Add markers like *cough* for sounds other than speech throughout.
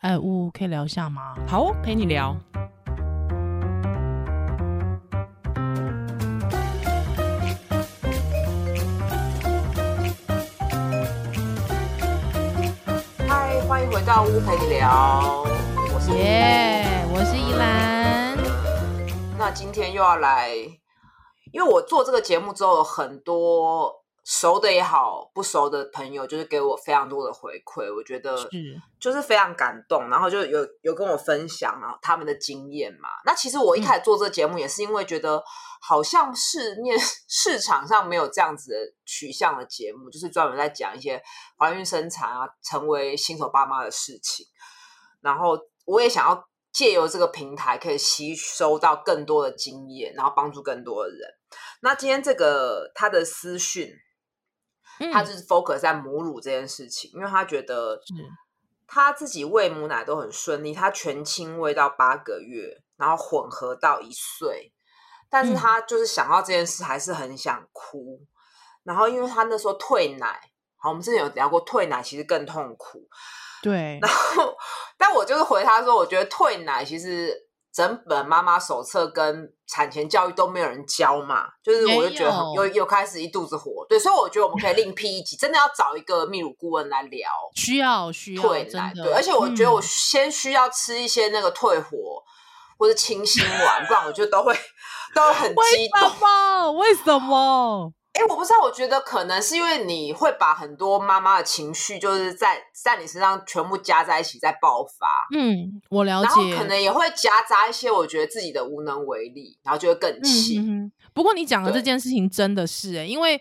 哎，呜，可以聊一下吗？好哦，陪你聊。嗨，欢迎回到屋陪你聊。我是耶，yeah, 我是宜兰。那今天又要来，因为我做这个节目之后，很多。熟的也好，不熟的朋友就是给我非常多的回馈，我觉得就是非常感动，然后就有有跟我分享啊他们的经验嘛。那其实我一开始做这个节目也是因为觉得好像市面市场上没有这样子的取向的节目，就是专门在讲一些怀孕生产啊，成为新手爸妈的事情。然后我也想要借由这个平台，可以吸收到更多的经验，然后帮助更多的人。那今天这个他的私讯。他就是 focus 在母乳这件事情，因为他觉得他自己喂母奶都很顺利，他全亲喂到八个月，然后混合到一岁，但是他就是想到这件事还是很想哭，然后因为他那时候退奶，好，我们之前有聊过退奶其实更痛苦，对，然后但我就是回他说，我觉得退奶其实。整本妈妈手册跟产前教育都没有人教嘛，就是我就觉得又又开始一肚子火，对，所以我觉得我们可以另辟一集，真的要找一个泌乳顾问来聊，*laughs* 需要需要退奶，对，而且我觉得我先需要吃一些那个退火、嗯、或者清心丸，不然我觉得都会 *laughs* 都会很激动，为什么？哎，我不知道，我觉得可能是因为你会把很多妈妈的情绪，就是在在你身上全部加在一起，在爆发。嗯，我了解。然后可能也会夹杂一些我觉得自己的无能为力，然后就会更气。嗯嗯。不过你讲的这件事情真的是哎，因为。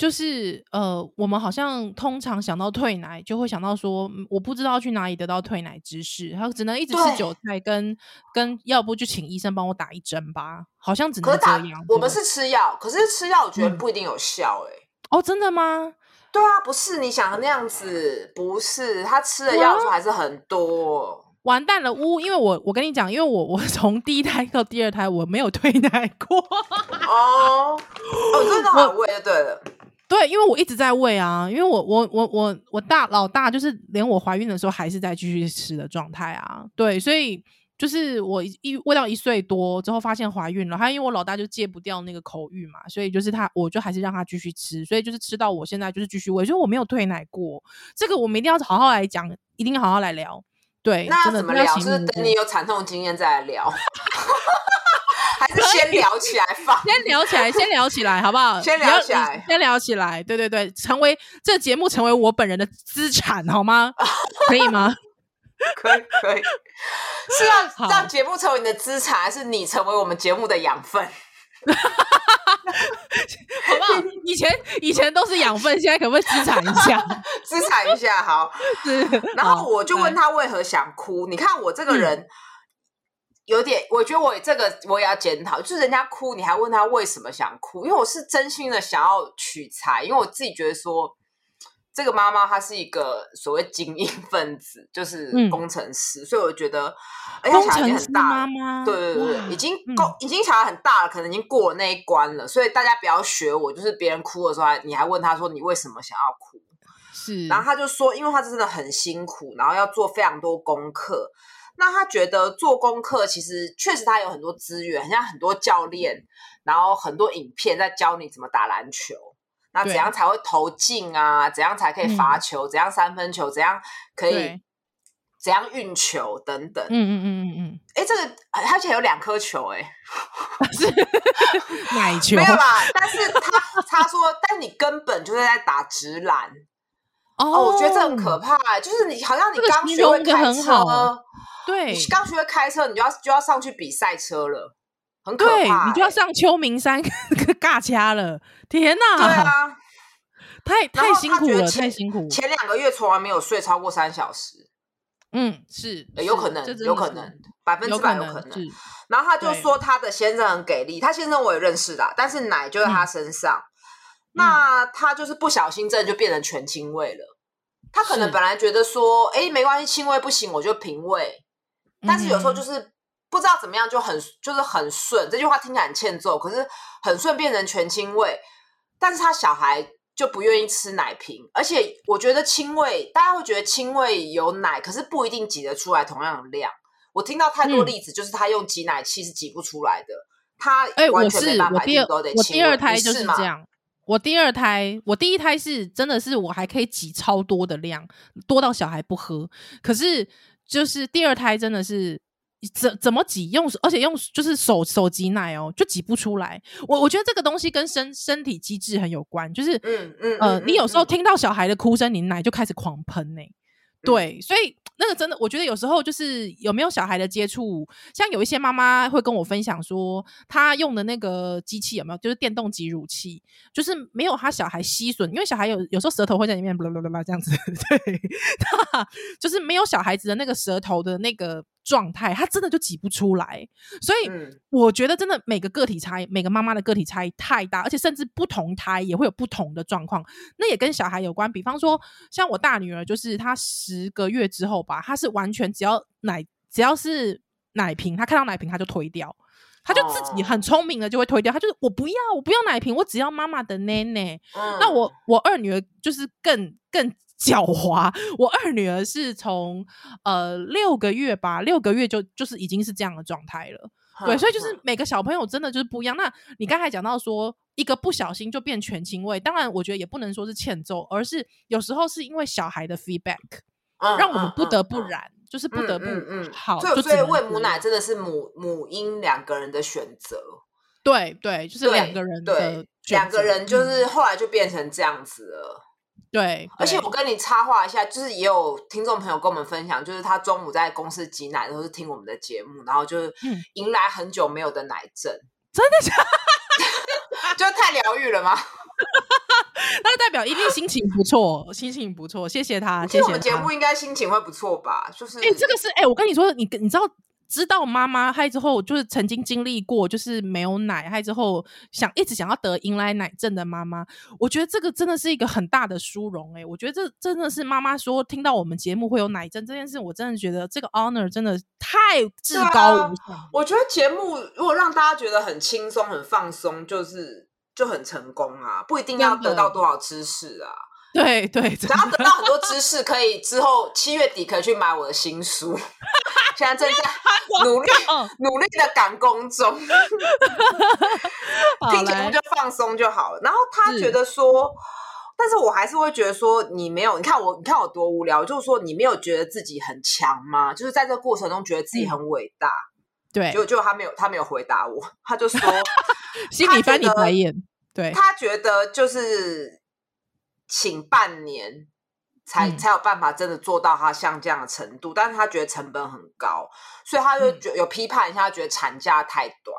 就是呃，我们好像通常想到退奶，就会想到说，我不知道去哪里得到退奶知识，他只能一直吃韭菜跟，跟跟，要不就请医生帮我打一针吧，好像只能这样。我们是吃药，可是吃药我觉得不一定有效，欸，哎、嗯。哦，真的吗？对啊，不是你想的那样子，不是他吃的药数还是很多。完蛋了，呜！因为我我跟你讲，因为我我从第一胎到第二胎我没有退奶过。哦哦，真的好贵，对了。对，因为我一直在喂啊，因为我我我我我大老大就是连我怀孕的时候还是在继续吃的状态啊，对，所以就是我一喂到一岁多之后发现怀孕了，还因为我老大就戒不掉那个口欲嘛，所以就是他我就还是让他继续吃，所以就是吃到我现在就是继续喂，所以我没有退奶过，这个我们一定要好好来讲，一定要好好来聊。对，那怎么聊？是等你有惨痛经验再来聊。*laughs* 还是先聊起来放，*laughs* 先聊起来，*laughs* 先聊起来，好不好？先聊起来，先聊起来，对对对，成为这个节目成为我本人的资产，好吗？*laughs* 可以吗？可以，可以。是要让节目成为你的资产，还是你成为我们节目的养分？好不好？以前以前都是养分，现在可不可以资产一下？资产一下，好。是。然后我就问他为何想哭？你看我这个人。嗯有点，我觉得我这个我也要检讨，就是人家哭，你还问他为什么想哭？因为我是真心的想要取材，因为我自己觉得说，这个妈妈她是一个所谓精英分子，就是工程师，嗯、所以我觉得，而且小孩已经很大了，妈妈对对对，已经够，已经小孩很大了，可能已经过了那一关了，所以大家不要学我，就是别人哭的时候，你还问他说你为什么想要哭？是，然后他就说，因为他真的很辛苦，然后要做非常多功课。那他觉得做功课其实确实他有很多资源，很像很多教练，然后很多影片在教你怎么打篮球，那怎样才会投进啊？怎样才可以罚球？嗯、怎样三分球？怎样可以？怎样运球等等？嗯嗯嗯嗯嗯。哎、嗯，这个而且有两颗球、*laughs* 欸，哎，是奶球没有啦。但是他他说，但你根本就是在打直篮。哦，我觉得这很可怕、欸，就是你好像你刚学会开车。对，你刚学会开车，你就要就要上去比赛车了，很可怕、欸。你就要上秋名山 *laughs* 尬掐了，天哪！对啊，太太辛苦了，太辛苦。前两个月从来没有睡超过三小时。嗯，是，欸、有可能，有可能，百分之百有可能。然后他就说他的先生很给力，他先生我也认识的，但是奶就在他身上，嗯、那他就是不小心，真的就变成全清胃了。他可能本来觉得说，哎、欸，没关系，亲喂不行，我就平喂。但是有时候就是不知道怎么样，就很就是很顺。这句话听起来很欠揍，可是很顺变成全清胃。但是他小孩就不愿意吃奶瓶，而且我觉得亲喂，大家会觉得亲喂有奶，可是不一定挤得出来同样的量。我听到太多例子，就是他用挤奶器是挤不出来的。他哎，我是我第二，我第二胎就是这样。我第二胎，我第一胎是真的是我还可以挤超多的量，多到小孩不喝。可是就是第二胎真的是怎怎么挤用，而且用就是手手挤奶哦，就挤不出来。我我觉得这个东西跟身身体机制很有关，就是嗯嗯呃，你有时候听到小孩的哭声，你奶就开始狂喷呢、欸。对，所以。那个真的，我觉得有时候就是有没有小孩的接触，像有一些妈妈会跟我分享说，她用的那个机器有没有，就是电动挤乳器，就是没有她小孩吸吮，因为小孩有有时候舌头会在里面啦啦啦啦这样子，*laughs* 对，就是没有小孩子的那个舌头的那个。状态，他真的就挤不出来，所以我觉得真的每个个体差异，每个妈妈的个体差异太大，而且甚至不同胎也会有不同的状况，那也跟小孩有关。比方说，像我大女儿，就是她十个月之后吧，她是完全只要奶，只要是奶瓶，她看到奶瓶她就推掉，她就自己很聪明的就会推掉，她就是我不要，我不要奶瓶，我只要妈妈的奶奶。那我我二女儿就是更更。狡猾，我二女儿是从呃六个月吧，六个月就就是已经是这样的状态了。对，所以就是每个小朋友真的就是不一样。那你刚才讲到说一个不小心就变全亲喂，当然我觉得也不能说是欠揍，而是有时候是因为小孩的 feedback，嗯让我们不得不然，就是不得不嗯好。所以所以喂母奶真的是母母婴两个人的选择。对对，就是两个人的两个人，就是后来就变成这样子了。对，而且我跟你插话一下，就是也有听众朋友跟我们分享，就是他中午在公司挤奶的时候是听我们的节目，然后就是迎来很久没有的奶阵，嗯、真的假的？*laughs* 就太疗愈了吗？*laughs* 那代表一定心情不错，心情不错，谢谢他。谢谢他。我们节目应该心情会不错吧？就是，哎、欸，这个是哎、欸，我跟你说，你你知道。知道妈妈害之后，就是曾经经历过，就是没有奶害之后，想一直想要得迎来奶症的妈妈，我觉得这个真的是一个很大的殊荣哎！我觉得这真的是妈妈说听到我们节目会有奶症这件事，我真的觉得这个 honor 真的太至高无上。啊、我觉得节目如果让大家觉得很轻松、很放松，就是就很成功啊！不一定要得到多少知识啊。对对，只要得到很多知识，可以之后七月底可以去买我的新书。*laughs* 现在正在努力努力的赶工中，*laughs* 听节目就放松就好了。然后他觉得说，但是我还是会觉得说，你没有，你看我，你看我多无聊。就是说，你没有觉得自己很强吗？就是在这个过程中觉得自己很伟大。对，就就他没有，他没有回答我，他就说 *laughs* 心里翻你白眼。对，他觉得就是。请半年才、嗯、才有办法真的做到他像这样的程度，但是他觉得成本很高，所以他就觉有批判一下，他觉得产假太短。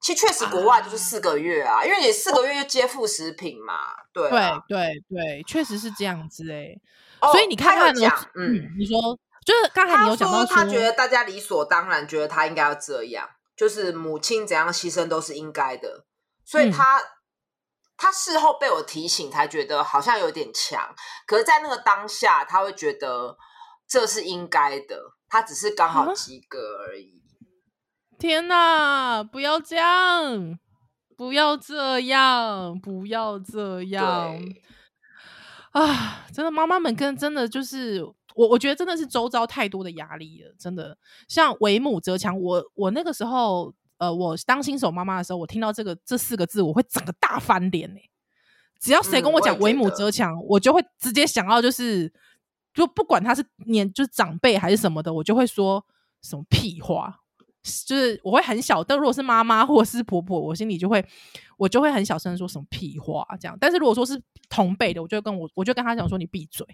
其实确实国外就是四个月啊，啊因为你四个月就接副食品嘛，对、啊、对对对，确实是这样子哎、欸。哦、所以你看看，讲嗯，嗯，你说就是刚才你有讲到说，他觉得大家理所当然觉得他应该要这样，就是母亲怎样牺牲都是应该的，所以他。嗯他事后被我提醒，才觉得好像有点强。可是，在那个当下，他会觉得这是应该的。他只是刚好及格而已。天哪！不要这样！不要这样！不要这样！啊，真的，妈妈们跟真的就是我，我觉得真的是周遭太多的压力了。真的，像为母则强，我我那个时候。呃，我当新手妈妈的时候，我听到这个这四个字，我会整个大翻脸呢。只要谁跟我讲“为母则强”，我就会直接想要就是，就不管他是年就是长辈还是什么的，我就会说什么屁话。就是我会很小，但如果是妈妈或者是婆婆，我心里就会我就会很小声说什么屁话这样。但是如果说是同辈的，我就跟我我就跟他讲说你闭嘴。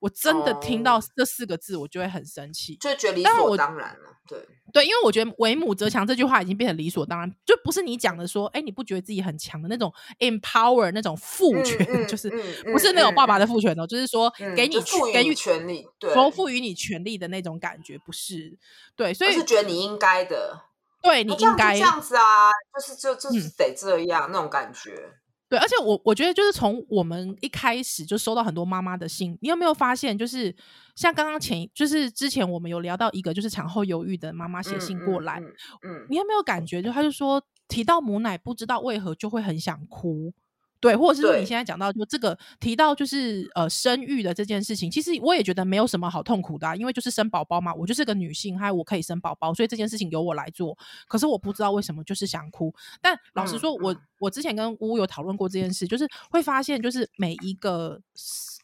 我真的听到这四个字，我就会很生气，就觉得理所当然了。对对，因为我觉得“为母则强”这句话已经变成理所当然，就不是你讲的说，哎，你不觉得自己很强的那种 empower 那种父权，*laughs* 就是不是那种爸爸的父权哦，就是说给你给予权利，对，赋予你权利的那种感觉，不是？对，所以是觉得你应该的，对你应该这样子啊，就是就就是得这样那种感觉。对，而且我我觉得就是从我们一开始就收到很多妈妈的信，你有没有发现，就是像刚刚前就是之前我们有聊到一个就是产后忧郁的妈妈写信过来，嗯，嗯嗯嗯，你有没有感觉就他就说提到母奶不知道为何就会很想哭，对，或者是说你现在讲到就这个提到就是呃生育的这件事情，其实我也觉得没有什么好痛苦的啊，因为就是生宝宝嘛，我就是个女性，还有我可以生宝宝，所以这件事情由我来做。可是我不知道为什么就是想哭。但老实说，我我之前跟乌乌有讨论过这件事，就是会发现就是每一个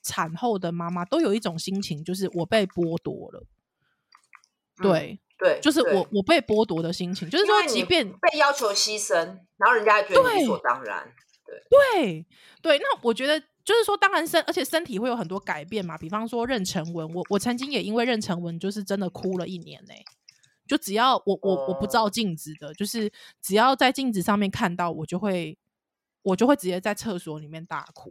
产后的妈妈都有一种心情，就是我被剥夺了。对。对，就是我我被剥夺的心情，就是说，即便被要求牺牲，然后人家还觉得理所当然。对对对，那我觉得就是说，当然身，而且身体会有很多改变嘛。比方说妊娠纹，我我曾经也因为妊娠纹，就是真的哭了一年呢。就只要我我我不照镜子的，就是只要在镜子上面看到，我就会我就会直接在厕所里面大哭，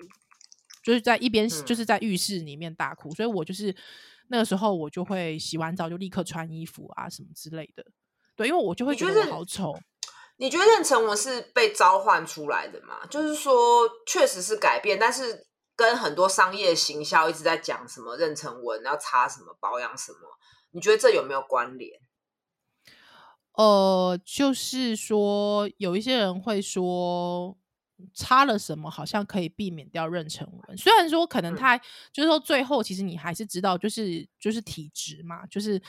就是在一边就是在浴室里面大哭，所以我就是。那个时候我就会洗完澡就立刻穿衣服啊什么之类的，对，因为我就会觉得好丑。你觉得妊娠文是被召唤出来的吗？就是说，确实是改变，但是跟很多商业行销一直在讲什么妊娠文要擦什么保养什么，你觉得这有没有关联？呃，就是说有一些人会说。差了什么？好像可以避免掉妊娠纹。虽然说可能他就是说最后，其实你还是知道，就是就是体质嘛，就是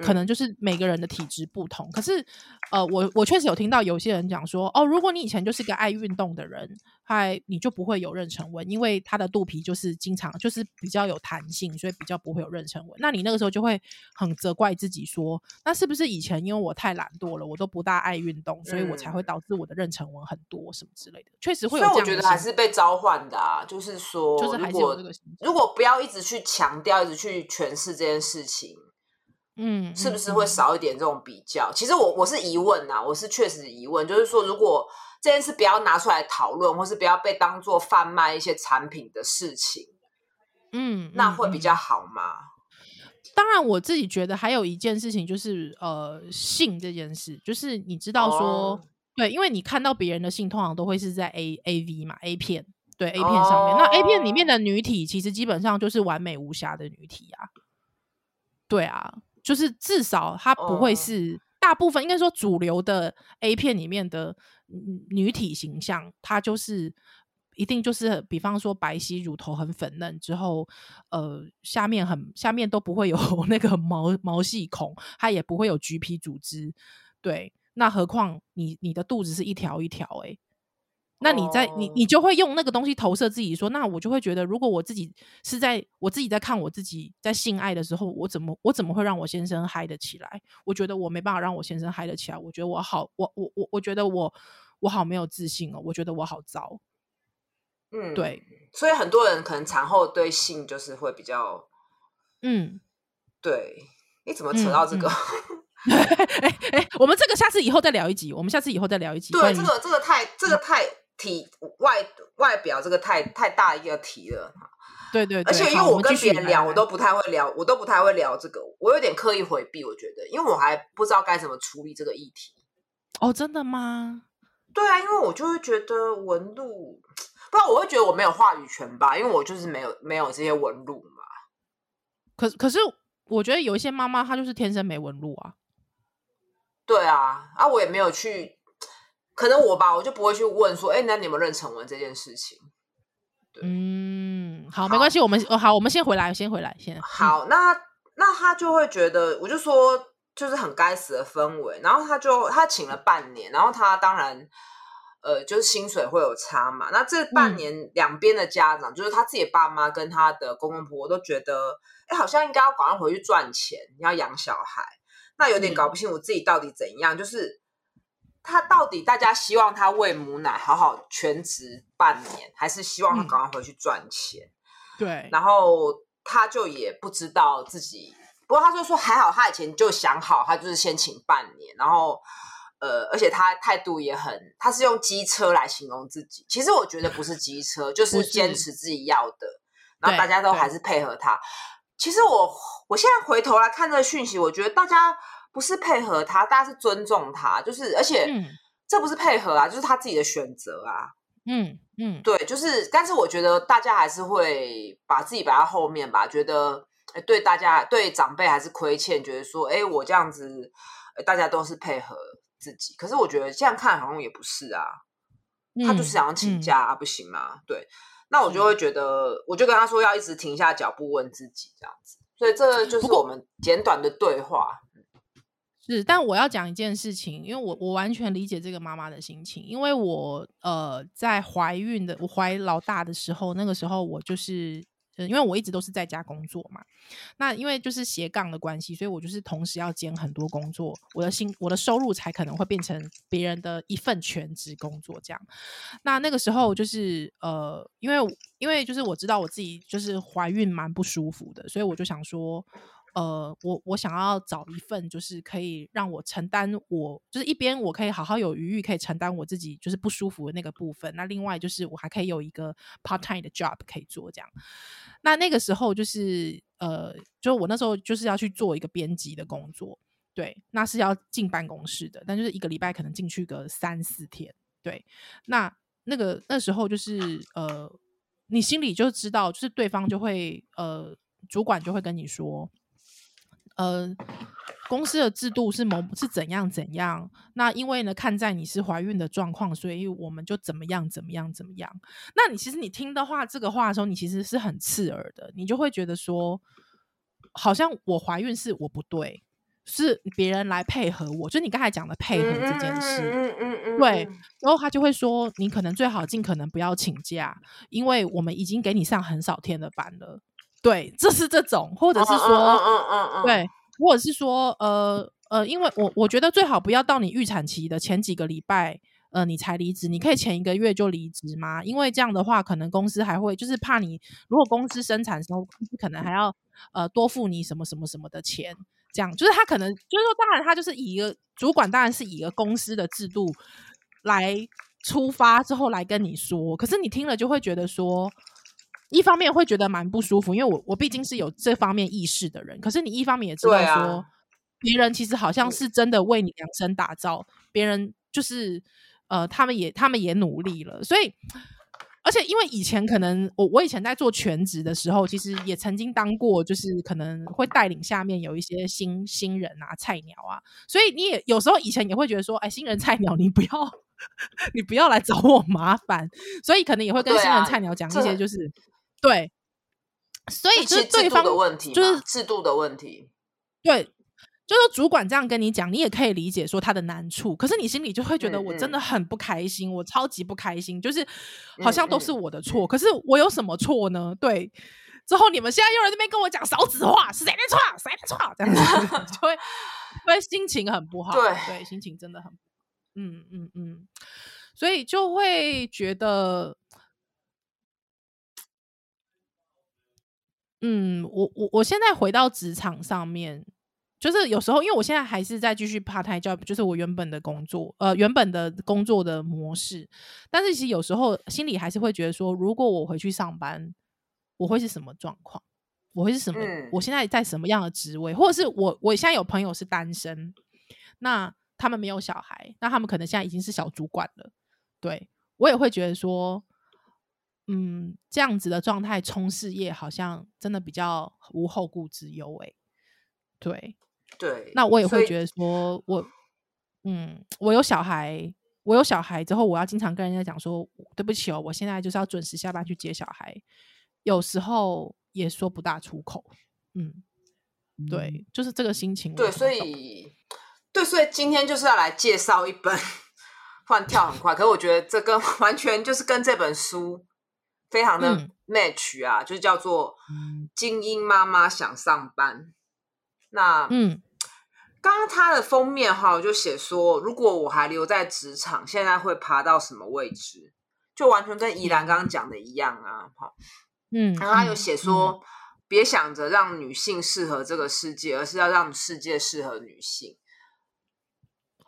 可能就是每个人的体质不同。可是呃，我我确实有听到有些人讲说，哦，如果你以前就是个爱运动的人，还你就不会有妊娠纹，因为他的肚皮就是经常就是比较有弹性，所以比较不会有妊娠纹。那你那个时候就会很责怪自己说，那是不是以前因为我太懒惰了，我都不大爱运动，所以我才会导致我的妊娠纹很多什么之类的。确实会有这样，所以我觉得还是被召唤的啊，就是说，就是还是有这个，如果不要一直去强调，一直去诠释这件事情，嗯，是不是会少一点这种比较？嗯、其实我我是疑问呐，我是确实疑问，就是说，如果这件事不要拿出来讨论，或是不要被当做贩卖一些产品的事情，嗯，那会比较好吗？当然，我自己觉得还有一件事情就是，呃，性这件事，就是你知道说。哦对，因为你看到别人的性，通常都会是在 A A V 嘛，A 片，对 A 片上面。Oh. 那 A 片里面的女体，其实基本上就是完美无瑕的女体啊。对啊，就是至少它不会是、oh. 大部分，应该说主流的 A 片里面的女体形象，它就是一定就是，比方说白皙乳头很粉嫩之后，呃，下面很下面都不会有 *laughs* 那个毛毛细孔，它也不会有橘皮组织，对。那何况你你的肚子是一条一条哎，那你在、oh. 你你就会用那个东西投射自己说，那我就会觉得，如果我自己是在我自己在看我自己在性爱的时候，我怎么我怎么会让我先生嗨得起来？我觉得我没办法让我先生嗨得起来，我觉得我好我我我我觉得我我好没有自信哦，我觉得我好糟。嗯，对，所以很多人可能产后对性就是会比较，嗯，对，你怎么扯到这个？嗯嗯 *laughs* *laughs* 哎哎，我们这个下次以后再聊一集。我们下次以后再聊一集。对，这个这个太这个太体外外表这个太太大一个题了。对对，而且因为我跟别人聊，我都不太会聊，我都不太会聊这个，我有点刻意回避。我觉得，因为我还不知道该怎么处理这个议题。哦，真的吗？对啊，因为我就会觉得纹路，不然我会觉得我没有话语权吧，因为我就是没有没有这些纹路嘛。可可是，我觉得有一些妈妈她就是天生没纹路啊。对啊，啊，我也没有去，可能我吧，我就不会去问说，哎，那你有没有妊娠纹这件事情？嗯，好，好，没关系，我们好，我们先回来，先回来，先好。那那他就会觉得，我就说，就是很该死的氛围。然后他就他请了半年，然后他当然，呃，就是薪水会有差嘛。那这半年两边的家长，嗯、就是他自己爸妈跟他的公公婆婆都觉得，哎，好像应该要赶快回去赚钱，你要养小孩。那有点搞不清我自己到底怎样，嗯、就是他到底大家希望他喂母奶好好全职半年，还是希望他赶快回去赚钱？嗯、对，然后他就也不知道自己，不过他就说还好，他以前就想好，他就是先请半年，然后呃，而且他态度也很，他是用机车来形容自己，其实我觉得不是机车，就是坚持自己要的，然后大家都还是配合他。其实我我现在回头来看这个讯息，我觉得大家不是配合他，大家是尊重他，就是而且这不是配合啊，就是他自己的选择啊。嗯嗯，对，就是，但是我觉得大家还是会把自己摆在后面吧，觉得对大家对长辈还是亏欠，觉得说，哎，我这样子，大家都是配合自己，可是我觉得这样看好像也不是啊。他就是想要请假啊，不行吗？对，那我就会觉得，我就跟他说要一直停下脚步问自己这样子。所以这就是我们简短的对话。是，但我要讲一件事情，因为我我完全理解这个妈妈的心情，因为我呃在怀孕的，我怀老大的时候，那个时候我就是。因为我一直都是在家工作嘛，那因为就是斜杠的关系，所以我就是同时要兼很多工作，我的薪我的收入才可能会变成别人的一份全职工作这样。那那个时候就是呃，因为因为就是我知道我自己就是怀孕蛮不舒服的，所以我就想说。呃，我我想要找一份，就是可以让我承担，我就是一边我可以好好有余裕，可以承担我自己就是不舒服的那个部分。那另外就是我还可以有一个 part time 的 job 可以做这样。那那个时候就是呃，就我那时候就是要去做一个编辑的工作，对，那是要进办公室的，但就是一个礼拜可能进去个三四天，对。那那个那时候就是呃，你心里就知道，就是对方就会呃，主管就会跟你说。呃，公司的制度是某是怎样怎样？那因为呢，看在你是怀孕的状况，所以我们就怎么样怎么样怎么样。那你其实你听的话，这个话的时候，你其实是很刺耳的，你就会觉得说，好像我怀孕是我不对，是别人来配合我。就你刚才讲的配合这件事，嗯嗯嗯，对。然后他就会说，你可能最好尽可能不要请假，因为我们已经给你上很少天的班了。对，这是这种，或者是说，嗯嗯嗯嗯、对，或者是说，呃呃，因为我我觉得最好不要到你预产期的前几个礼拜，呃，你才离职，你可以前一个月就离职吗？因为这样的话，可能公司还会就是怕你，如果公司生产的时候，公司可能还要呃多付你什么什么什么的钱，这样就是他可能就是说，当然他就是以一个主管，当然是以一个公司的制度来出发之后来跟你说，可是你听了就会觉得说。一方面会觉得蛮不舒服，因为我我毕竟是有这方面意识的人。可是你一方面也知道说，别人其实好像是真的为你量身打造，别人就是呃，他们也他们也努力了。所以，而且因为以前可能我我以前在做全职的时候，其实也曾经当过，就是可能会带领下面有一些新新人啊、菜鸟啊。所以你也有时候以前也会觉得说，哎，新人菜鸟，你不要 *laughs* 你不要来找我麻烦。所以可能也会跟新人菜鸟讲一些就是。对，所以就是对方的问题，就是制度的问题。对，就是主管这样跟你讲，你也可以理解说他的难处，可是你心里就会觉得我真的很不开心，我超级不开心，就是好像都是我的错，可是我有什么错呢？对，之后你们现在又在那边跟我讲少子化，是谁的错？谁的错？这样子 *laughs* 就会会心情很不好，对，对，心情真的很，嗯嗯嗯，所以就会觉得。嗯，我我我现在回到职场上面，就是有时候，因为我现在还是在继续 part time job，就是我原本的工作，呃，原本的工作的模式。但是其实有时候心里还是会觉得说，如果我回去上班，我会是什么状况？我会是什么？嗯、我现在在什么样的职位？或者是我我现在有朋友是单身，那他们没有小孩，那他们可能现在已经是小主管了。对，我也会觉得说。嗯，这样子的状态冲事业，好像真的比较无后顾之忧诶。对对，那我也会觉得说，我嗯，我有小孩，我有小孩之后，我要经常跟人家讲说，对不起哦，我现在就是要准时下班去接小孩，有时候也说不大出口。嗯，对，就是这个心情。对，所以对，所以今天就是要来介绍一本，*laughs* 换跳很快，可是我觉得这跟 *laughs* 完全就是跟这本书。非常的 match 啊，嗯、就是叫做《精英妈妈想上班》。那嗯，*tsk* 刚刚他的封面哈，就写说，如果我还留在职场，现在会爬到什么位置？就完全跟宜兰刚刚讲的一样啊。好，嗯，然后他有写说，别、嗯、想着让女性适合这个世界，而是要让世界适合女性。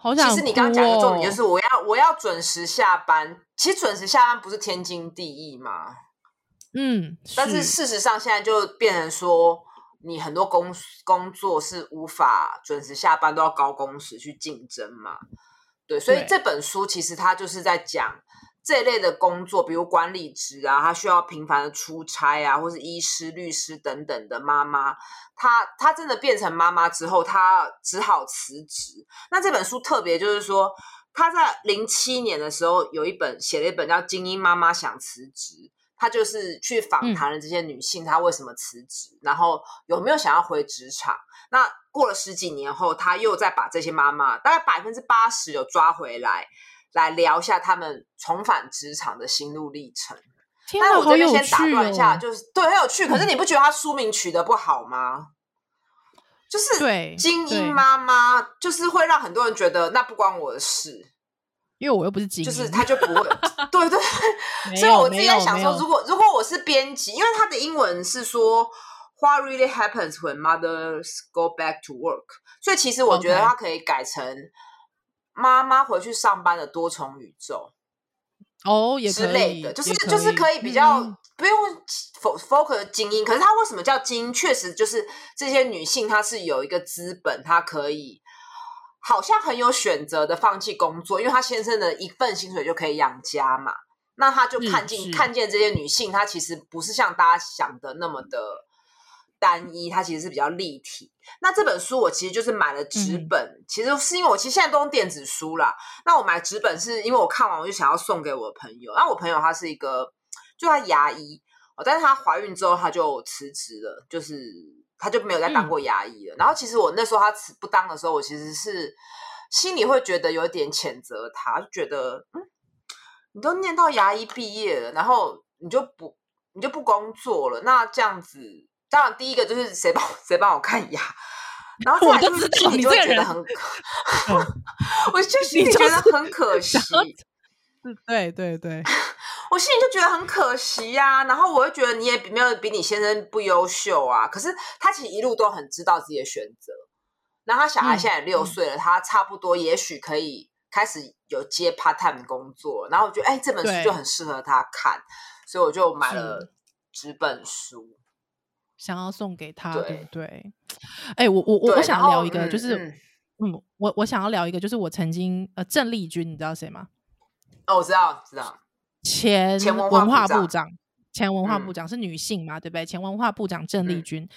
好想、哦，其实你刚刚讲的重点就是，我要我要准时下班。其实准时下班不是天经地义吗？嗯，但是事实上现在就变成说，你很多工工作是无法准时下班，都要高工时去竞争嘛。对，所以这本书其实它就是在讲这一类的工作，比如管理职啊，他需要频繁的出差啊，或是医师、律师等等的妈妈，她她真的变成妈妈之后，她只好辞职。那这本书特别就是说。她在零七年的时候有一本写了一本叫《精英妈妈想辞职》，她就是去访谈了这些女性，她为什么辞职，嗯、然后有没有想要回职场。那过了十几年后，她又再把这些妈妈大概百分之八十有抓回来，来聊一下他们重返职场的心路历程。但是我这边先打断一下，就是对很有趣。可是你不觉得他书名取得不好吗？嗯就是对精英妈妈，就是会让很多人觉得那不关我的事，因为我又不是精英，就是他就不会，对对。*laughs* 所以我自己在想说，如果如果我是编辑，因为他的英文是说 What really happens when mothers go back to work？所以其实我觉得他可以改成妈妈回去上班的多重宇宙。哦，也之类的，就是就是可以比较不用 focus 精英，可是他为什么叫精英？确实就是这些女性，她是有一个资本，她可以好像很有选择的放弃工作，因为她先生的一份薪水就可以养家嘛。那他就看见看见这些女性，她其实不是像大家想的那么的。单一，它其实是比较立体。那这本书我其实就是买了纸本，嗯、其实是因为我其实现在都用电子书啦。那我买纸本是因为我看完我就想要送给我的朋友。那我朋友他是一个，就他牙医，但是他怀孕之后他就辞职了，就是他就没有再当过牙医了。嗯、然后其实我那时候他辞不当的时候，我其实是心里会觉得有点谴责他，就觉得嗯，你都念到牙医毕业了，然后你就不你就不工作了，那这样子。当然，第一个就是谁帮 *laughs* 谁帮我看牙，然后我就是 *laughs* 心里就会觉得很，我就心里觉得很可惜。对 *laughs* 对对，我心里就觉得很可惜呀、啊。然后我又觉得你也没有比你先生不优秀啊。可是他其实一路都很知道自己的选择。然后他小孩现在也六岁了，嗯、他差不多也许可以开始有接 part time 工作。然后我觉得，哎，这本书就很适合他看，所以我就买了纸本书。想要送给他，对，对不对？哎，我我我我想要聊一个，就是嗯，嗯，我我想要聊一个，就是我曾经呃，郑丽君，你知道谁吗？哦，我知道，知道，前文化部长，前文化部长是女性嘛，嗯、对不对？前文化部长郑丽君，嗯、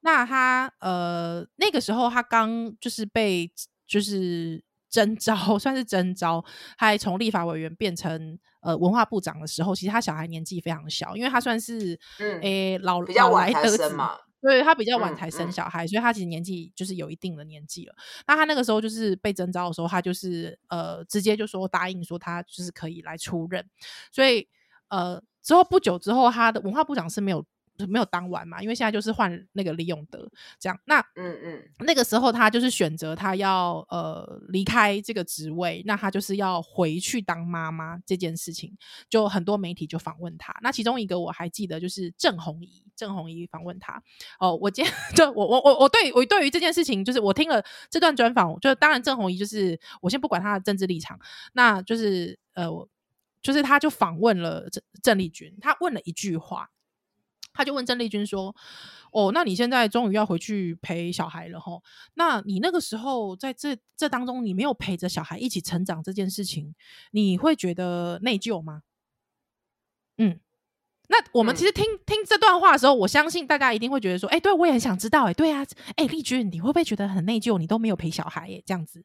那她呃那个时候她刚就是被就是。征召 *laughs* 算是征召，他还从立法委员变成呃文化部长的时候，其实他小孩年纪非常小，因为他算是嗯诶老比较晚才生嘛，对，他比较晚才生小孩，嗯嗯、所以他其实年纪就是有一定的年纪了。那他那个时候就是被征召的时候，他就是呃直接就说答应说他就是可以来出任，所以呃之后不久之后，他的文化部长是没有。没有当完嘛，因为现在就是换那个李永德这样。那嗯嗯，那个时候他就是选择他要呃离开这个职位，那他就是要回去当妈妈这件事情，就很多媒体就访问他。那其中一个我还记得就是郑红怡，郑红怡访问他。哦，我今天 *laughs* 就我我我我对我对于这件事情，就是我听了这段专访，就当然郑红怡就是我先不管他的政治立场，那就是呃，就是他就访问了郑郑丽君，他问了一句话。他就问郑丽君说：“哦，那你现在终于要回去陪小孩了吼？那你那个时候在这这当中，你没有陪着小孩一起成长这件事情，你会觉得内疚吗？”嗯，那我们其实听、嗯、听这段话的时候，我相信大家一定会觉得说：“哎，对，我也很想知道。”哎，对啊，哎，丽君，你会不会觉得很内疚？你都没有陪小孩哎，这样子。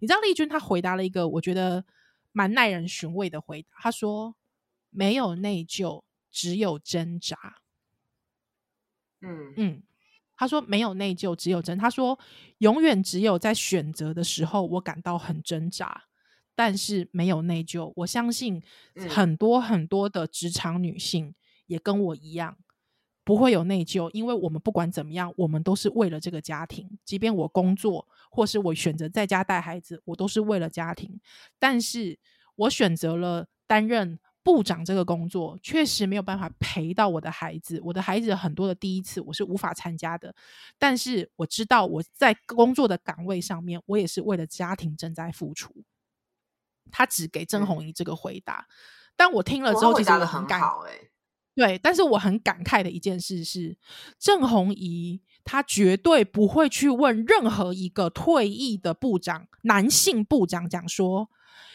你知道丽君她回答了一个我觉得蛮耐人寻味的回答，她说：“没有内疚，只有挣扎。”嗯嗯，他说没有内疚，只有真。他说永远只有在选择的时候，我感到很挣扎，但是没有内疚。我相信很多很多的职场女性也跟我一样，不会有内疚，因为我们不管怎么样，我们都是为了这个家庭。即便我工作，或是我选择在家带孩子，我都是为了家庭。但是我选择了担任。部长这个工作确实没有办法陪到我的孩子，我的孩子很多的第一次我是无法参加的。但是我知道我在工作的岗位上面，我也是为了家庭正在付出。他只给郑红怡这个回答，嗯、但我听了之后，其实我很感慨。对，但是我很感慨的一件事是，郑红怡他绝对不会去问任何一个退役的部长，男性部长讲说。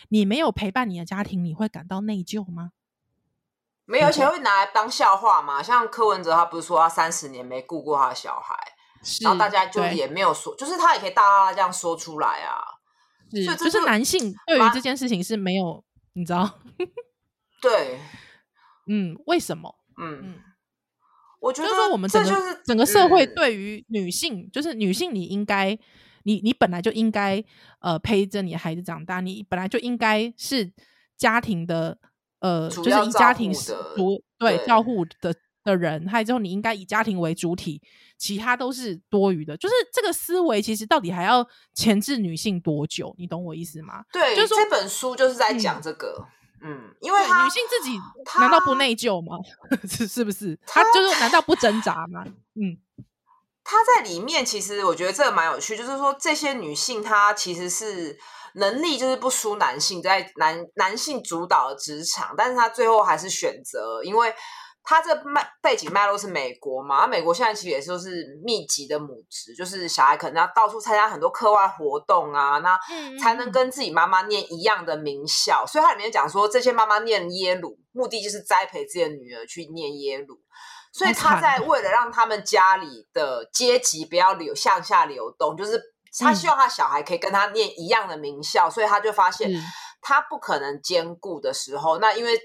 你没有陪伴你的家庭，你会感到内疚吗？没有，而且会拿来当笑话嘛。像柯文哲，他不是说他三十年没顾过他的小孩，然后大家就也没有说，就是他也可以大大这样说出来啊。是，就，就是男性对于这件事情是没有，你知道？对，*laughs* 嗯，为什么？嗯嗯，我觉得就是说我们整个、就是、整个社会对于女性，嗯、就是女性，你应该，你你本来就应该呃陪着你的孩子长大，你本来就应该是家庭的呃，就是以家庭主对照顾的。的人，还有之后你应该以家庭为主体，其他都是多余的。就是这个思维，其实到底还要前置女性多久？你懂我意思吗？对，就是这本书就是在讲这个。嗯，嗯因为女性自己难道不内疚吗？*laughs* 是是不是？她就是难道不挣扎吗？嗯，她在里面其实我觉得这个蛮有趣，就是说这些女性她其实是能力就是不输男性，在男男性主导的职场，但是她最后还是选择因为。他这脉背景脉络是美国嘛？美国现在其实也是都是密集的母职，就是小孩可能要到处参加很多课外活动啊，那才能跟自己妈妈念一样的名校。嗯、所以它里面讲说，这些妈妈念耶鲁，目的就是栽培自己的女儿去念耶鲁。所以他在为了让他们家里的阶级不要流向下流动，就是他希望他小孩可以跟他念一样的名校，嗯、所以他就发现他不可能兼顾的时候，那因为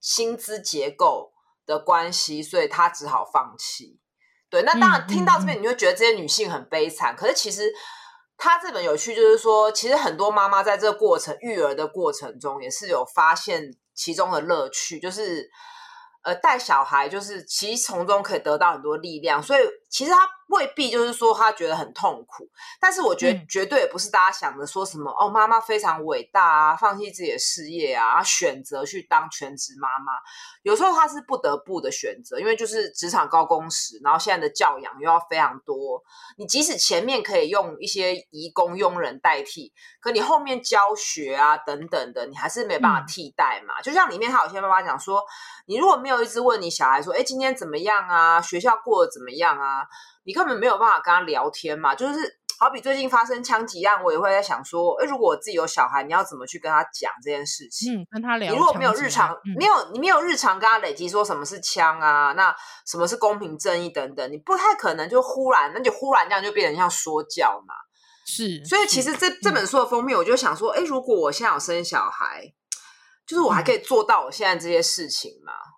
薪资结构。的关系，所以她只好放弃。对，那当然听到这边，你会觉得这些女性很悲惨。可是其实，她这本有趣，就是说，其实很多妈妈在这个过程育儿的过程中，也是有发现其中的乐趣，就是。呃，带小孩就是其实从中可以得到很多力量，所以其实他未必就是说他觉得很痛苦，但是我觉得绝对也不是大家想的说什么、嗯、哦，妈妈非常伟大啊，放弃自己的事业啊，选择去当全职妈妈，有时候他是不得不的选择，因为就是职场高工时，然后现在的教养又要非常多，你即使前面可以用一些移工佣人代替，可你后面教学啊等等的，你还是没办法替代嘛。嗯、就像里面他有些妈妈讲说，你如果没有一直问你小孩说，哎，今天怎么样啊？学校过得怎么样啊？你根本没有办法跟他聊天嘛。就是好比最近发生枪击案，我也会在想说，哎，如果我自己有小孩，你要怎么去跟他讲这件事情？嗯，跟他聊。你如果没有日常，嗯、没有你没有日常跟他累积说什么是枪啊，那什么是公平正义等等，你不太可能就忽然，那就忽然这样就变成像说教嘛。是，所以其实这这本书的封面，我就想说，哎，如果我现在有生小孩，就是我还可以做到我现在这些事情吗？嗯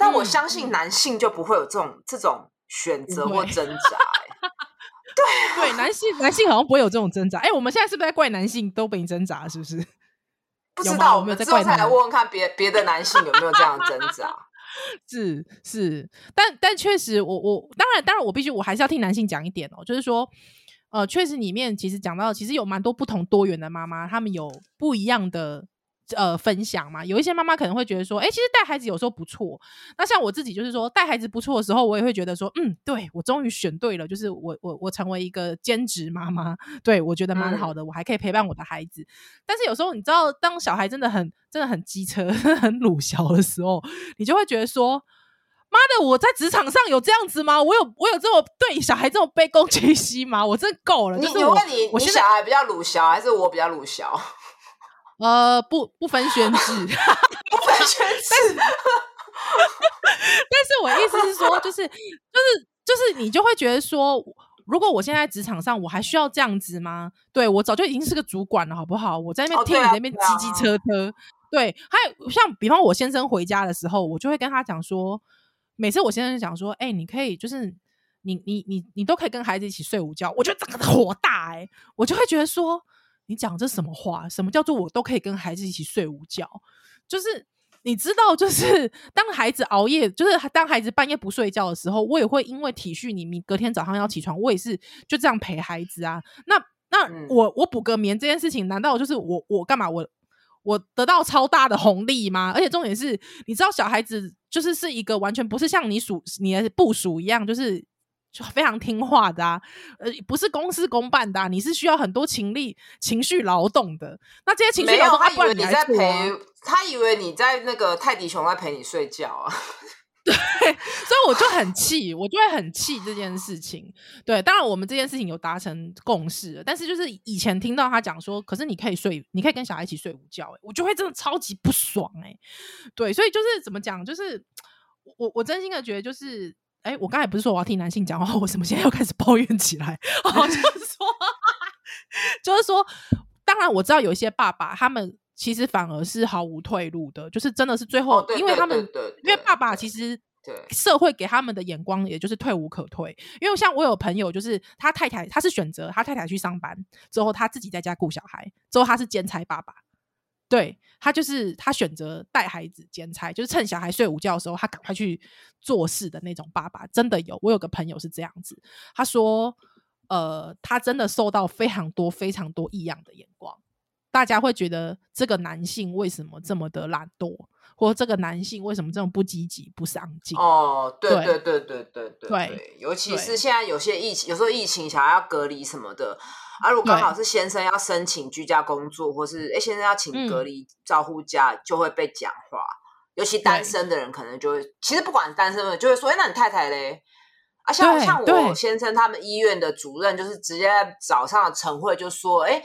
但我相信男性就不会有这种、嗯、这种选择或挣扎、欸，*laughs* 对对，男性男性好像不会有这种挣扎。哎、欸，我们现在是不是在怪男性都被你挣扎？是不是？不知道，我们之后再来问问看别别的男性有没有这样的挣扎。*laughs* 是是，但但确实我，我我当然当然，我必须我还是要替男性讲一点哦，就是说，呃，确实里面其实讲到，其实有蛮多不同多元的妈妈，他们有不一样的。呃，分享嘛，有一些妈妈可能会觉得说，哎、欸，其实带孩子有时候不错。那像我自己就是说，带孩子不错的时候，我也会觉得说，嗯，对，我终于选对了，就是我我我成为一个兼职妈妈，对，我觉得蛮好的，嗯、我还可以陪伴我的孩子。但是有时候你知道，当小孩真的很真的很机车、*laughs* 很鲁小的时候，你就会觉得说，妈的，我在职场上有这样子吗？我有我有这么对小孩这么卑躬屈膝吗？我真够了。你就是我问你，我你小孩比较鲁小，还是我比较鲁小？呃，不不分轩輊，不分轩輊。*laughs* *laughs* 但是我意思是说，就是就是就是，你就会觉得说，如果我现在职场上，我还需要这样子吗？对，我早就已经是个主管了，好不好？我在那边听你那边叽叽车车。对，还有像比方我先生回家的时候，我就会跟他讲说，每次我先生讲说，哎、欸，你可以就是你你你你都可以跟孩子一起睡午觉，我觉得这个火大哎、欸，我就会觉得说。你讲这什么话？什么叫做我都可以跟孩子一起睡午觉？就是你知道，就是当孩子熬夜，就是当孩子半夜不睡觉的时候，我也会因为体恤你，你隔天早上要起床，我也是就这样陪孩子啊。那那我我补个眠这件事情，难道就是我我干嘛？我我得到超大的红利吗？而且重点是，你知道小孩子就是是一个完全不是像你属你的部属一样，就是。就非常听话的啊，呃，不是公事公办的啊，你是需要很多情力、情绪劳动的。那这些情绪劳动，他以为你在陪，他以为你在那个泰迪熊在陪你睡觉啊。*laughs* 对，所以我就很气，我就会很气这件事情。对，当然我们这件事情有达成共识了，但是就是以前听到他讲说，可是你可以睡，你可以跟小孩一起睡午觉，欸，我就会真的超级不爽哎，欸。对，所以就是怎么讲，就是我我真心的觉得就是。哎，我刚才不是说我要替男性讲话，我怎么现在又开始抱怨起来？哦，就是说，*laughs* 就是说，当然我知道有一些爸爸他们。其实反而是毫无退路的，就是真的是最后，哦、因为他们，因为爸爸其实社会给他们的眼光，也就是退无可退。因为像我有朋友，就是他太太，他是选择他太太去上班之后，他自己在家顾小孩，之后他是兼差爸爸。对，他就是他选择带孩子兼差，就是趁小孩睡午觉的时候，他赶快去做事的那种爸爸。真的有，我有个朋友是这样子，他说，呃，他真的受到非常多非常多异样的眼光。大家会觉得这个男性为什么这么的懒惰，或这个男性为什么这么不积极、不上进？哦，对对对对对对对，尤其是现在有些疫情，有时候疫情想要隔离什么的，啊，如果刚好是先生要申请居家工作，或是哎先生要请隔离照护假，就会被讲话。尤其单身的人可能就会，其实不管单身的，就会说，哎，那你太太嘞？啊，像像我先生他们医院的主任，就是直接在早上的晨会就说：“哎，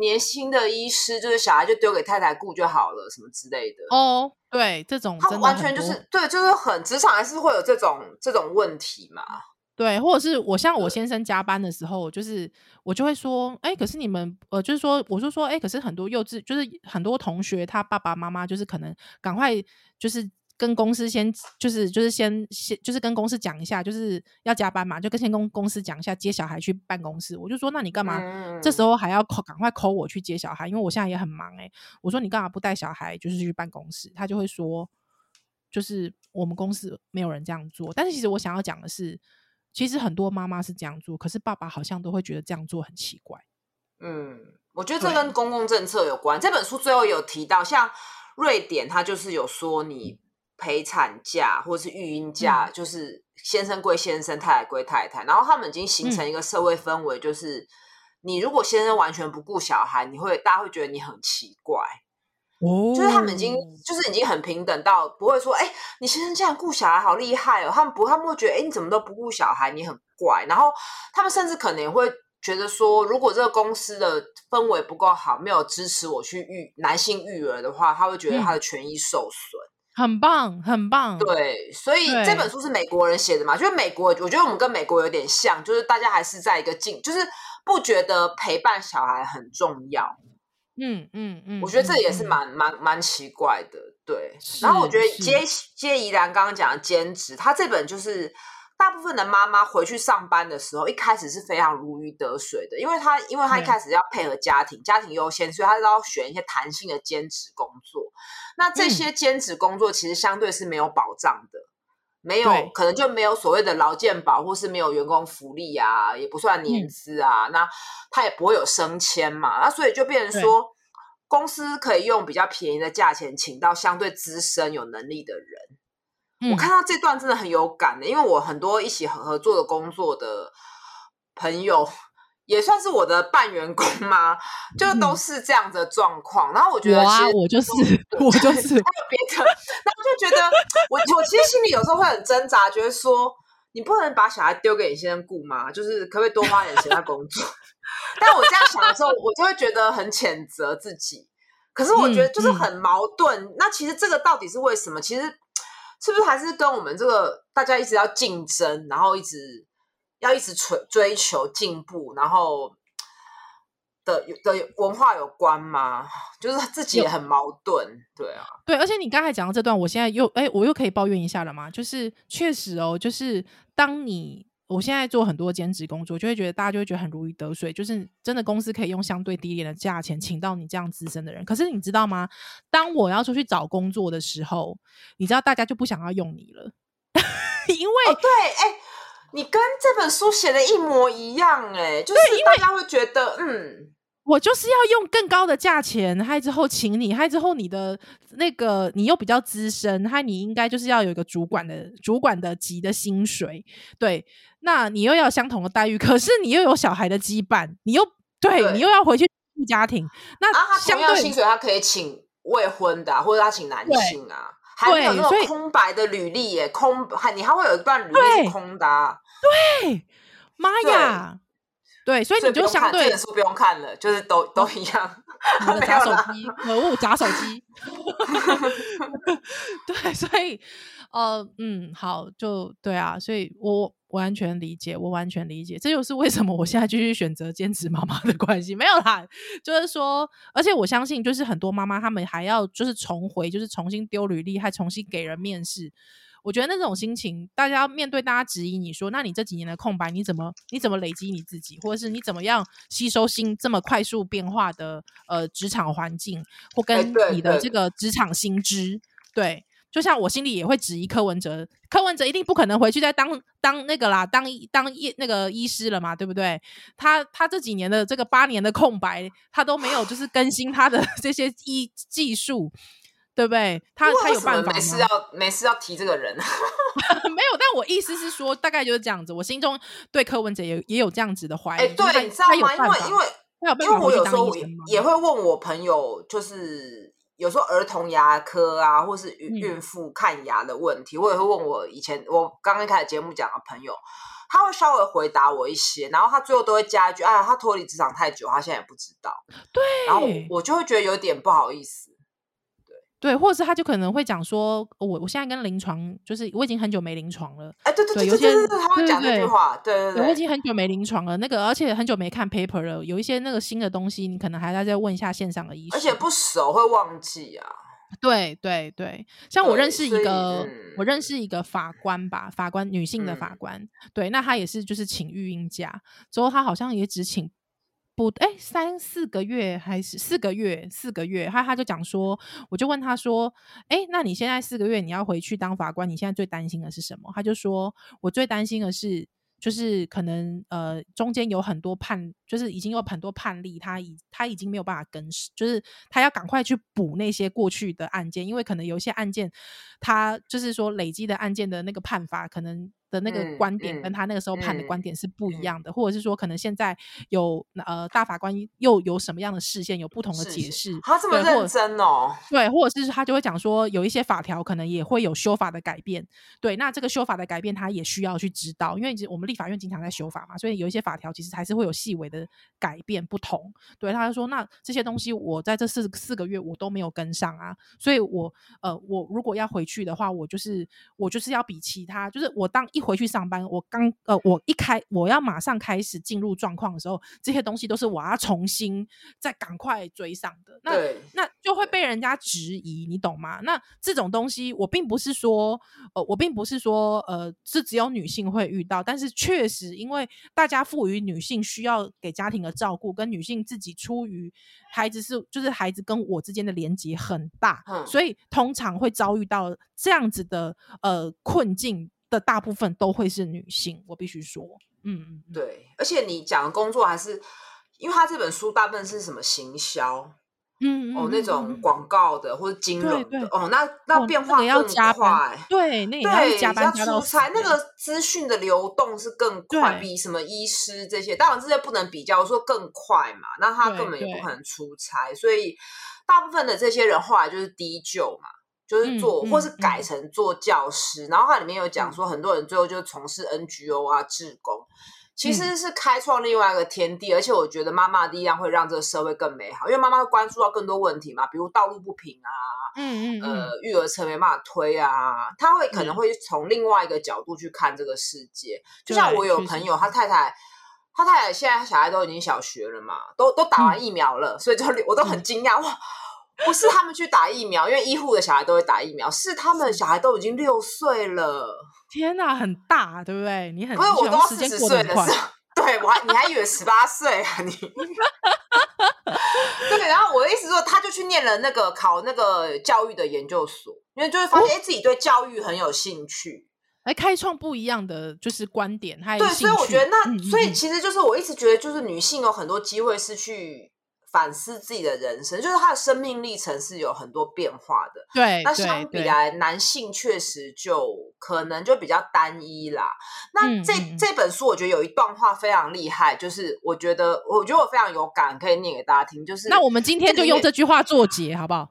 年轻的医师就是小孩就丢给太太顾就好了，什么之类的。”哦，对，这种他完全就是对，就是很职场还是会有这种这种问题嘛。对，或者是我像我先生加班的时候，就是我就会说：“哎，可是你们呃，就是说，我就说，哎，可是很多幼稚，就是很多同学他爸爸妈妈就是可能赶快就是。”跟公司先就是就是先先就是跟公司讲一下，就是要加班嘛，就跟先跟公司讲一下接小孩去办公室。我就说，那你干嘛、嗯、这时候还要扣赶快 call 我去接小孩？因为我现在也很忙诶、欸。我说你干嘛不带小孩就是去办公室？他就会说，就是我们公司没有人这样做。但是其实我想要讲的是，其实很多妈妈是这样做，可是爸爸好像都会觉得这样做很奇怪。嗯，我觉得这跟公共政策有关。这本书最后有提到，像瑞典，他就是有说你。陪产假或是育婴假，嗯、就是先生归先生，太太归太太。然后他们已经形成一个社会氛围，就是、嗯、你如果先生完全不顾小孩，你会大家会觉得你很奇怪。哦，就是他们已经就是已经很平等到不会说，哎、欸，你先生这样顾小孩好厉害哦。他们不，他们会觉得，哎、欸，你怎么都不顾小孩，你很怪。然后他们甚至可能也会觉得说，如果这个公司的氛围不够好，没有支持我去育男性育儿的话，他会觉得他的权益受损。嗯很棒，很棒。对，所以这本书是美国人写的嘛？就是美国，我觉得我们跟美国有点像，就是大家还是在一个境，就是不觉得陪伴小孩很重要。嗯嗯嗯，嗯我觉得这也是蛮蛮蛮奇怪的。对，然后我觉得接接宜兰刚刚讲的兼职，他这本就是。大部分的妈妈回去上班的时候，一开始是非常如鱼得水的，因为她因为她一开始要配合家庭，嗯、家庭优先，所以她都要选一些弹性的兼职工作。那这些兼职工作其实相对是没有保障的，嗯、没有可能就没有所谓的劳健保，或是没有员工福利啊，也不算年资啊，嗯、那他也不会有升迁嘛，那所以就变成说，公司可以用比较便宜的价钱请到相对资深有能力的人。我看到这段真的很有感的，因为我很多一起合作的工作的朋友，也算是我的半员工嘛，就都是这样的状况。然后我觉得，其实我就是我就是，还有别的，然后就觉得我我其实心里有时候会很挣扎，觉得说你不能把小孩丢给你先生顾吗？就是可不可以多花点钱在工作？*laughs* 但我这样想的时候，我就会觉得很谴责自己。可是我觉得就是很矛盾。那其实这个到底是为什么？其实。是不是还是跟我们这个大家一直要竞争，然后一直要一直追追求进步，然后的的文化有关吗？*laughs* 就是自己也很矛盾，对啊，对。而且你刚才讲到这段，我现在又哎，我又可以抱怨一下了吗？就是确实哦，就是当你。我现在做很多兼职工作，就会觉得大家就会觉得很如鱼得水，就是真的公司可以用相对低廉的价钱请到你这样资深的人。可是你知道吗？当我要出去找工作的时候，你知道大家就不想要用你了，*laughs* 因为、哦、对，哎、欸，你跟这本书写的一模一样、欸，哎，就是大家会觉得，嗯。我就是要用更高的价钱，还之后请你，还之后你的那个你又比较资深，还你应该就是要有一个主管的主管的级的薪水，对，那你又要相同的待遇，可是你又有小孩的羁绊，你又对，对。你又要回去顾家庭，那相对、啊、他同样薪水，他可以请未婚的、啊，或者他请男性啊，对还有那种空白的履历耶，空还你还会有一段履历是空的、啊，对，妈呀！对，所以你就相对书不用看了，就是都都一样。你的 *laughs* 假手机，可恶，砸手机。*laughs* 对，所以呃，嗯，好，就对啊，所以我完全理解，我完全理解，这就是为什么我现在继续选择兼职妈妈的关系。没有啦，就是说，而且我相信，就是很多妈妈她们还要就是重回，就是重新丢履历，还重新给人面试。我觉得那种心情，大家面对大家质疑你说，那你这几年的空白，你怎么你怎么累积你自己，或者是你怎么样吸收新这么快速变化的呃职场环境，或跟你的这个职场新知，对。就像我心里也会质疑柯文哲，柯文哲一定不可能回去再当当那个啦，当当医那个医师了嘛，对不对？他他这几年的这个八年的空白，他都没有就是更新他的 *laughs* 这些医技术，对不对？他他有办法吗？没事要没事要提这个人，*laughs* 没有。但我意思是说，大概就是这样子。我心中对柯文哲也也有这样子的怀疑。哎，对，你知道吗？因为因为因为我有时候也会问我朋友，就是。有时候儿童牙科啊，或是孕孕妇看牙的问题，嗯、我也会问我以前我刚刚开始节目讲的朋友，他会稍微回答我一些，然后他最后都会加一句：“哎，他脱离职场太久，他现在也不知道。”对，然后我就会觉得有点不好意思。对，或者是他就可能会讲说，我我现在跟临床，就是我已经很久没临床了。哎，对对对，有些他会讲这句话，对对对，我已经很久没临床了。那个，而且很久没看 paper 了，有一些那个新的东西，你可能还要再问一下线上的医生。而且不熟会忘记啊。对对对，像我认识一个，嗯、我认识一个法官吧，法官女性的法官，嗯、对，那她也是就是请育婴假，之后她好像也只请。不，哎，三四个月还是四个月？四个月，他他就讲说，我就问他说，哎，那你现在四个月你要回去当法官，你现在最担心的是什么？他就说，我最担心的是，就是可能呃中间有很多判，就是已经有很多判例，他已他已经没有办法跟，就是他要赶快去补那些过去的案件，因为可能有些案件，他就是说累积的案件的那个判罚可能。的那个观点跟他那个时候判的观点是不一样的，或者是说可能现在有呃大法官又有什么样的视线，有不同的解释。他这么认真哦，对，或者是他就会讲说有一些法条可能也会有修法的改变。对，那这个修法的改变他也需要去知道，因为我们立法院经常在修法嘛，所以有一些法条其实还是会有细微的改变不同。对，他就说那这些东西我在这四四个月我都没有跟上啊，所以我呃我如果要回去的话，我就是我就是要比其他，就是我当。一回去上班，我刚呃，我一开我要马上开始进入状况的时候，这些东西都是我要重新再赶快追上的。那那就会被人家质疑，你懂吗？那这种东西，我并不是说呃，我并不是说呃，是只有女性会遇到，但是确实，因为大家赋予女性需要给家庭的照顾，跟女性自己出于孩子是就是孩子跟我之间的连接很大，嗯、所以通常会遭遇到这样子的呃困境。的大部分都会是女性，我必须说，嗯嗯，对，而且你讲的工作还是，因为他这本书大部分是什么行销，嗯，嗯哦，那种广告的或者金融的，对对哦，那那变化更快，对，那也要加班加到出差，那个资讯的流动是更快，比什么医师这些，当然这些不能比较，说更快嘛，那他根本也不可能出差，所以大部分的这些人后来就是低就嘛。就是做，嗯、或是改成做教师，嗯、然后它里面有讲说，很多人最后就从事 NGO 啊、志工，嗯、其实是开创另外一个天地。而且我觉得妈妈的力量会让这个社会更美好，因为妈妈会关注到更多问题嘛，比如道路不平啊，嗯嗯，呃，育儿车没办法推啊，他会可能会从另外一个角度去看这个世界。嗯、就像我有朋友，他太太，他太太现在小孩都已经小学了嘛，都都打完疫苗了，嗯、所以就我都很惊讶、嗯、哇。不是他们去打疫苗，因为医护的小孩都会打疫苗。是他们小孩都已经六岁了。天哪，很大，对不对？你很不是我都四十岁的时候，*laughs* 对我还你还以为十八岁啊？你 *laughs* 对，然后我的意思说，他就去念了那个考那个教育的研究所，因为就会发现哎，自己对教育很有兴趣，来开创不一样的就是观点。还对，所以我觉得那，所以其实就是我一直觉得，就是女性有很多机会是去。反思自己的人生，就是他的生命历程是有很多变化的。对，那相比来，男性确实就可能就比较单一啦。那这、嗯、这本书，我觉得有一段话非常厉害，就是我觉得，我觉得我非常有感，可以念给大家听。就是那我们今天就用这句话做结，好不好？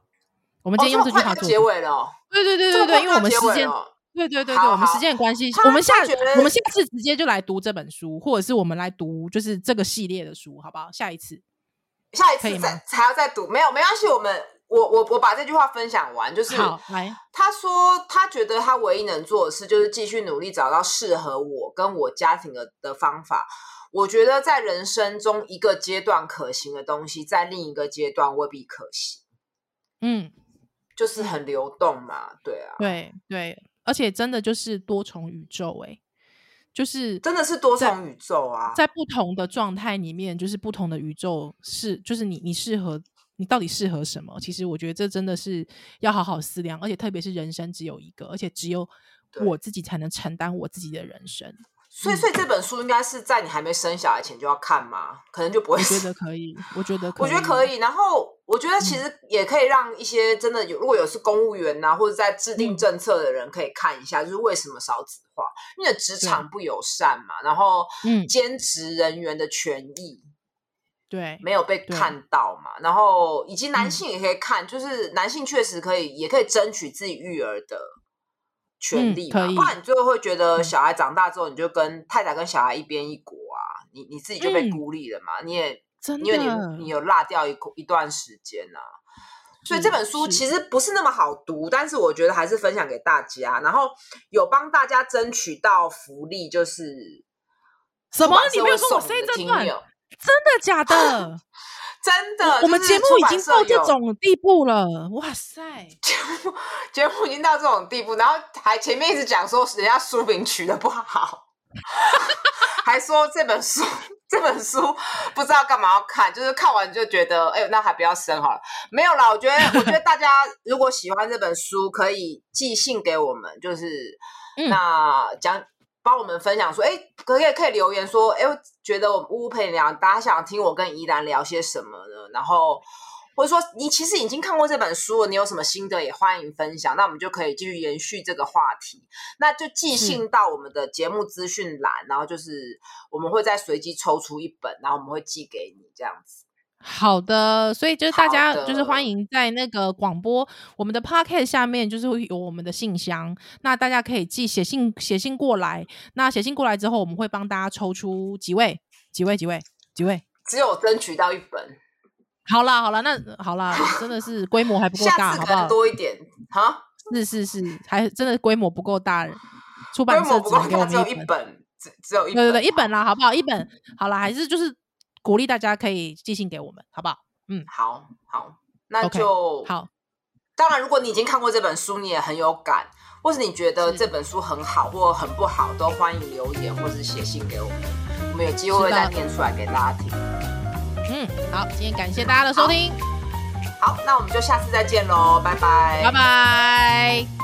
我们今天用这句话做结尾了、哦。对对对对对，因为我们时间，对对对对，我们时间的关系，我们下我们下次直接就来读这本书，或者是我们来读就是这个系列的书，好不好？下一次。下一次再才要再读，没有没关系，我们我我我把这句话分享完，就是他说他觉得他唯一能做的事就是继续努力找到适合我跟我家庭的的方法。我觉得在人生中一个阶段可行的东西，在另一个阶段未必可行。嗯，就是很流动嘛，对啊，对对，而且真的就是多重宇宙哎、欸，就是真的是多重宇宙啊，在不同的状态里面，就是不同的宇宙是，就是你你适合你到底适合什么？其实我觉得这真的是要好好思量，而且特别是人生只有一个，而且只有我自己才能承担我自己的人生。所以，所以这本书应该是在你还没生小孩前就要看吗？可能就不会。我觉得可以，我觉得 *laughs* 可以，我觉得可以。然后，我觉得其实也可以让一些真的有，如果有是公务员呐、啊，或者在制定政策的人可以看一下，就是为什么少子化？因为职场不友善嘛。然后，嗯，兼职人员的权益，对，没有被看到嘛。然后，以及男性也可以看，就是男性确实可以，也可以争取自己育儿的。权利嘛，不然你最后会觉得小孩长大之后，你就跟太太跟小孩一边一国啊，你你自己就被孤立了嘛，嗯、你也因为你你有落掉一一段时间啊，所以这本书其实不是那么好读，但是我觉得还是分享给大家，然后有帮大家争取到福利，就是什么？你没有说我 say 这段？真的假的？*laughs* 真的，我们节目已经到这种地步了，哇塞！*laughs* 节目节目已经到这种地步，然后还前面一直讲说人家书名取的不好，*laughs* 还说这本书 *laughs* 这本书不知道干嘛要看，就是看完就觉得，哎呦，那还不要生好了。没有啦，我觉得我觉得大家如果喜欢这本书，可以寄信给我们，就是、嗯、那讲。帮我们分享说，哎，可以可以留言说，哎，我觉得我们乌乌陪你聊，大家想听我跟宜兰聊些什么呢？然后或者说你其实已经看过这本书了，你有什么心得也欢迎分享，那我们就可以继续延续这个话题。那就寄信到我们的节目资讯栏，然后就是我们会再随机抽出一本，然后我们会寄给你这样子。好的，所以就是大家就是欢迎在那个广播我们的 podcast 下面，就是会有我们的信箱，那大家可以寄写信写信过来，那写信过来之后，我们会帮大家抽出几位几位几位几位，只有争取到一本。好啦好啦，那好啦，真的是规模还不够大，好不好？多一点哈，是是是，还真的规模不够大，出版社只能给我们一本，只只有一本，对对对，一本啦，好不好？一本好啦，还是就是。鼓励大家可以寄信给我们，好不好？嗯，好，好，那就、okay, 好。当然，如果你已经看过这本书，你也很有感，或是你觉得这本书很好或很不好，都欢迎留言或是写信给我们，我们有机会再念出来给大家听。嗯，好，今天感谢大家的收听。好，好，那我们就下次再见喽，拜拜，拜拜。